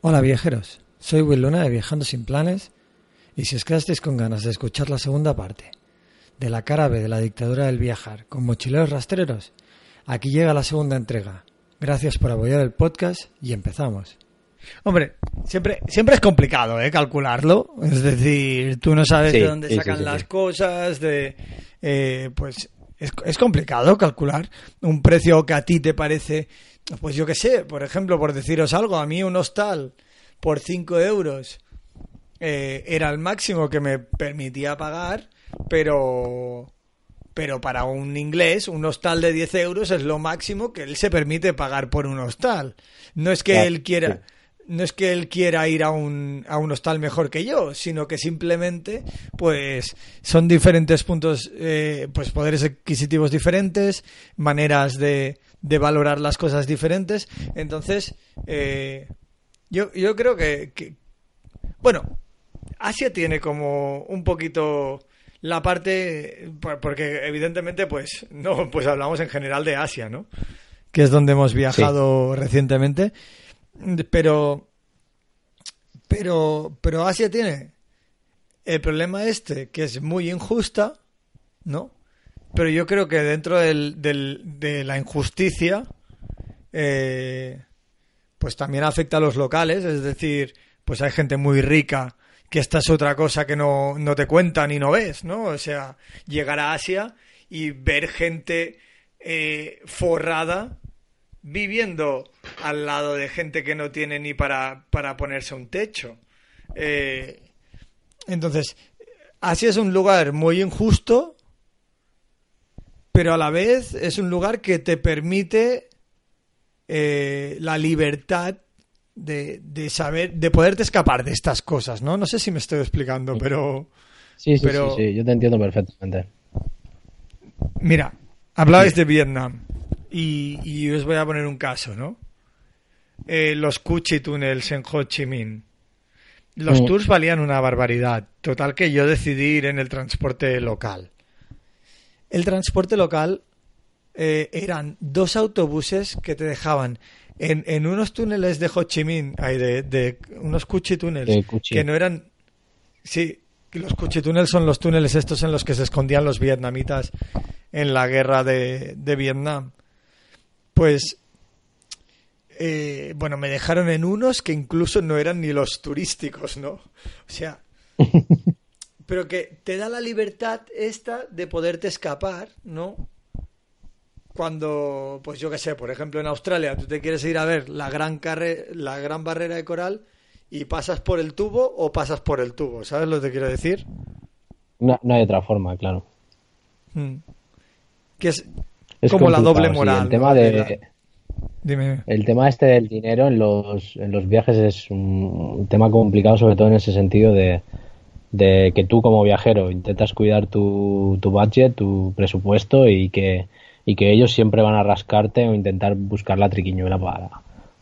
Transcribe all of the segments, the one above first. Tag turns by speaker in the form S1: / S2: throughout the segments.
S1: Hola viajeros, soy Will Luna de Viajando sin Planes y si os quedasteis con ganas de escuchar la segunda parte de la cara B de la dictadura del viajar con mochileros rastreros, aquí llega la segunda entrega. Gracias por apoyar el podcast y empezamos. Hombre, siempre, siempre es complicado ¿eh? calcularlo. Es decir, tú no sabes
S2: Sí,
S1: de dónde
S2: sí, sí,
S1: sacan
S2: sí,
S1: las cosas, de eh, pues es, es complicado calcular un precio que a ti te parece, pues yo qué sé, por ejemplo, por deciros algo, a mí un hostal por 5 euros eh, era el máximo que me permitía pagar, pero pero para un inglés un hostal de 10 euros es lo máximo que él se permite pagar por un hostal. No es que
S2: Claro,
S1: él quiera no es que él quiera ir a un, a un hostal mejor que yo, sino que simplemente, pues, son diferentes puntos, eh, pues, poderes adquisitivos diferentes, maneras de, de valorar las cosas diferentes. Entonces, eh, yo, yo creo que, que- bueno, Asia tiene como un poquito la parte, por- porque evidentemente, pues, no, pues hablamos en general de Asia, ¿no? Que es donde hemos viajado recientemente. Pero, pero, pero Asia tiene el problema este, que es muy injusta, ¿no? Pero yo creo que dentro del, del- de la injusticia, eh, pues también afecta a los locales, es decir, pues hay gente muy rica que esta es otra cosa que no, no te cuentan y no ves, ¿no? O sea, llegar a Asia y ver gente eh, forrada viviendo al lado de gente que no tiene ni para, para ponerse un techo. Eh, entonces, Asia es un lugar muy injusto, pero a la vez es un lugar que te permite eh, la libertad de, de saber, de poderte escapar de estas cosas, ¿no? No sé si me estoy explicando, pero
S2: Sí, sí,
S1: Pero-
S2: sí, sí, yo te entiendo perfectamente.
S1: mira, hablabais de Vietnam y, y os voy a poner un caso, ¿no? Eh, los Cuchi Tunnels en Ho Chi Minh. Los
S2: Mm.
S1: tours valían una barbaridad. Total que yo decidí ir en el transporte local. El transporte local eh, eran dos autobuses que te dejaban en, en unos túneles de Ho Chi Minh, ay, de, de unos Cuchi
S2: Cuchi.
S1: que no eran... Sí, los Cuchi Tunnels son los túneles estos en los que se escondían los vietnamitas en la guerra de, de Vietnam. Pues eh, bueno, me dejaron en unos que incluso no eran ni los turísticos, ¿no? O sea, pero que te da la libertad esta de poderte escapar, ¿no? Cuando, pues yo qué sé, por ejemplo en Australia tú te quieres ir a ver la gran carre la gran barrera de coral y pasas por el tubo o pasas por el tubo, ¿sabes lo que te quiero decir?
S2: No, no hay otra forma, claro.
S1: Mm. Que es,
S2: Es
S1: como la doble
S2: sí,
S1: moral.
S2: el tema
S1: ¿no?
S2: de,
S1: Dime.
S2: el tema este del dinero en los, en los viajes es un, un tema complicado, sobre todo en ese sentido de, de que tú como viajero intentas cuidar tu, tu budget, tu presupuesto y que, y que ellos siempre van a rascarte o intentar buscar la triquiñuela para,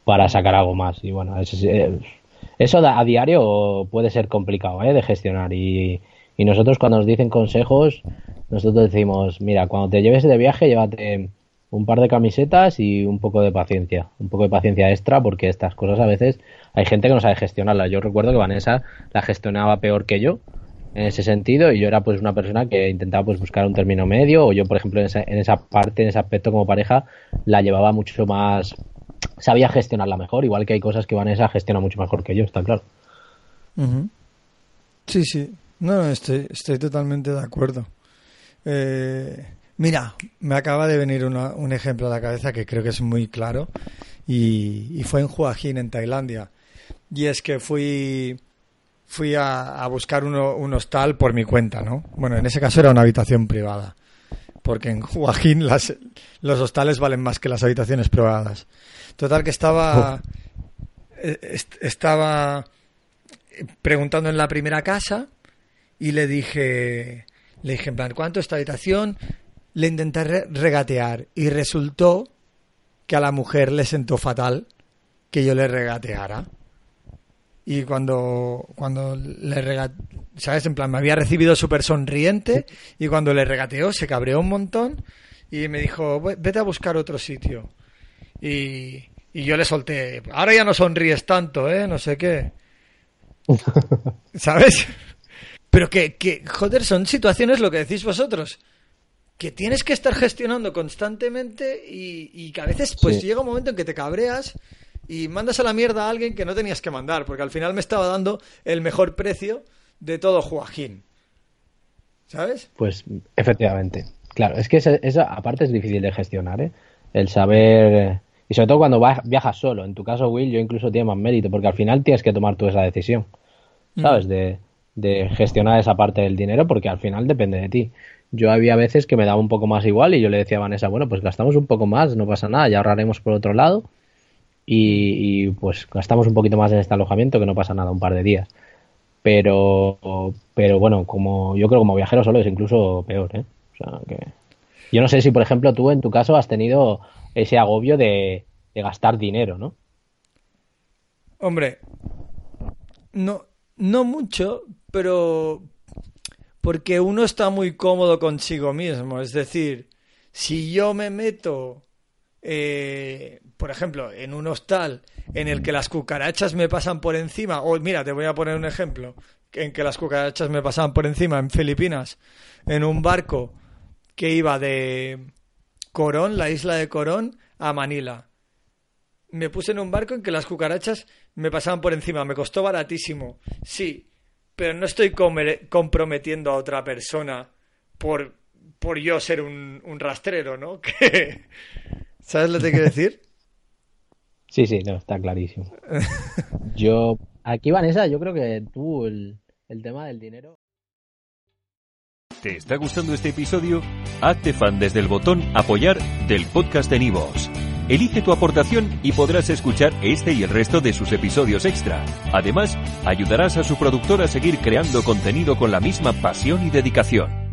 S2: para sacar algo más. Y bueno, eso, es- eh, eso da- a diario puede ser complicado ¿eh? de gestionar y, y nosotros cuando nos dicen consejos, nosotros decimos, mira, cuando te lleves de viaje, llévate un par de camisetas y un poco de paciencia, un poco de paciencia extra, porque estas cosas a veces hay gente que no sabe gestionarlas. Yo recuerdo que Vanessa la gestionaba peor que yo en ese sentido y yo era pues una persona que intentaba pues buscar un término medio o yo por ejemplo en esa, en esa parte, en ese aspecto como pareja la llevaba mucho más sabía gestionarla mejor, igual que hay cosas que Vanessa gestiona mucho mejor que yo, está claro.
S1: Sí, sí. No, no, estoy, estoy totalmente de acuerdo. Eh, mira, me acaba de venir una- un ejemplo a la cabeza que creo que es muy claro y, y fue en Hin, en Tailandia. Y es que fui fui a, a buscar uno- un hostal por mi cuenta, ¿no? Bueno, en ese caso era una habitación privada, porque en Hin las, los hostales valen más que las habitaciones privadas. Total que estaba eh, est- estaba preguntando en la primera casa y le dije le dije en plan ¿cuánto esta habitación? Le intenté re- regatear y resultó que a la mujer le sentó fatal que yo le regateara. Y cuando, cuando le regateó, ¿sabes? En plan, me había recibido súper sonriente y cuando le regateó se cabreó un montón y me dijo, "Ve- vete a buscar otro sitio. Y, y yo le solté, ahora ya no sonríes tanto, ¿eh? No sé qué. ¿Sabes? Pero que, que, joder, son situaciones, lo que decís vosotros, que tienes que estar gestionando constantemente y, y que a veces pues
S2: Sí.
S1: llega un momento en que te cabreas y mandas a la mierda a alguien que no tenías que mandar, porque al final me estaba dando el mejor precio de todo Joaquín. ¿Sabes?
S2: Pues efectivamente. Claro, es que esa, esa aparte es difícil de gestionar, ¿eh? El saber... Y sobre todo cuando viajas solo. En tu caso, Will, yo incluso tiene más mérito, porque al final tienes que tomar tú esa decisión, ¿sabes? De, de gestionar esa parte del dinero, porque al final depende de ti. Yo había veces que me daba un poco más igual y yo le decía a Vanessa, bueno, pues gastamos un poco más, no pasa nada, ya ahorraremos por otro lado y, pues gastamos un poquito más en este alojamiento, que no pasa nada, un par de días. Pero, pero bueno, como yo creo como viajero solo es incluso peor, ¿eh? O sea, que yo no sé si, por ejemplo, tú en tu caso has tenido ese agobio de, de gastar dinero, ¿no?
S1: Hombre, no, no mucho, pero porque uno está muy cómodo consigo mismo. Es decir, si yo me meto, eh, por ejemplo, en un hostal en el que las cucarachas me pasan por encima, o mira, te voy a poner un ejemplo, en que las cucarachas me pasaban por encima en Filipinas, en un barco que iba de Corón, la isla de Corón, a Manila me puse en un barco en que las cucarachas me pasaban por encima. Me costó baratísimo. Sí, pero no estoy comprometiendo a otra persona por, por yo ser un, un rastrero, ¿no? Que... ¿Sabes lo que te quiero decir?
S2: Sí, sí, no, está clarísimo. Yo, aquí Vanessa, yo creo que tú el, el tema del dinero...
S3: ¿Te está gustando este episodio? Hazte fan desde el botón Apoyar del podcast de Nivos. Elige tu aportación y podrás escuchar este y el resto de sus episodios extra. Además, ayudarás a su productor a seguir creando contenido con la misma pasión y dedicación.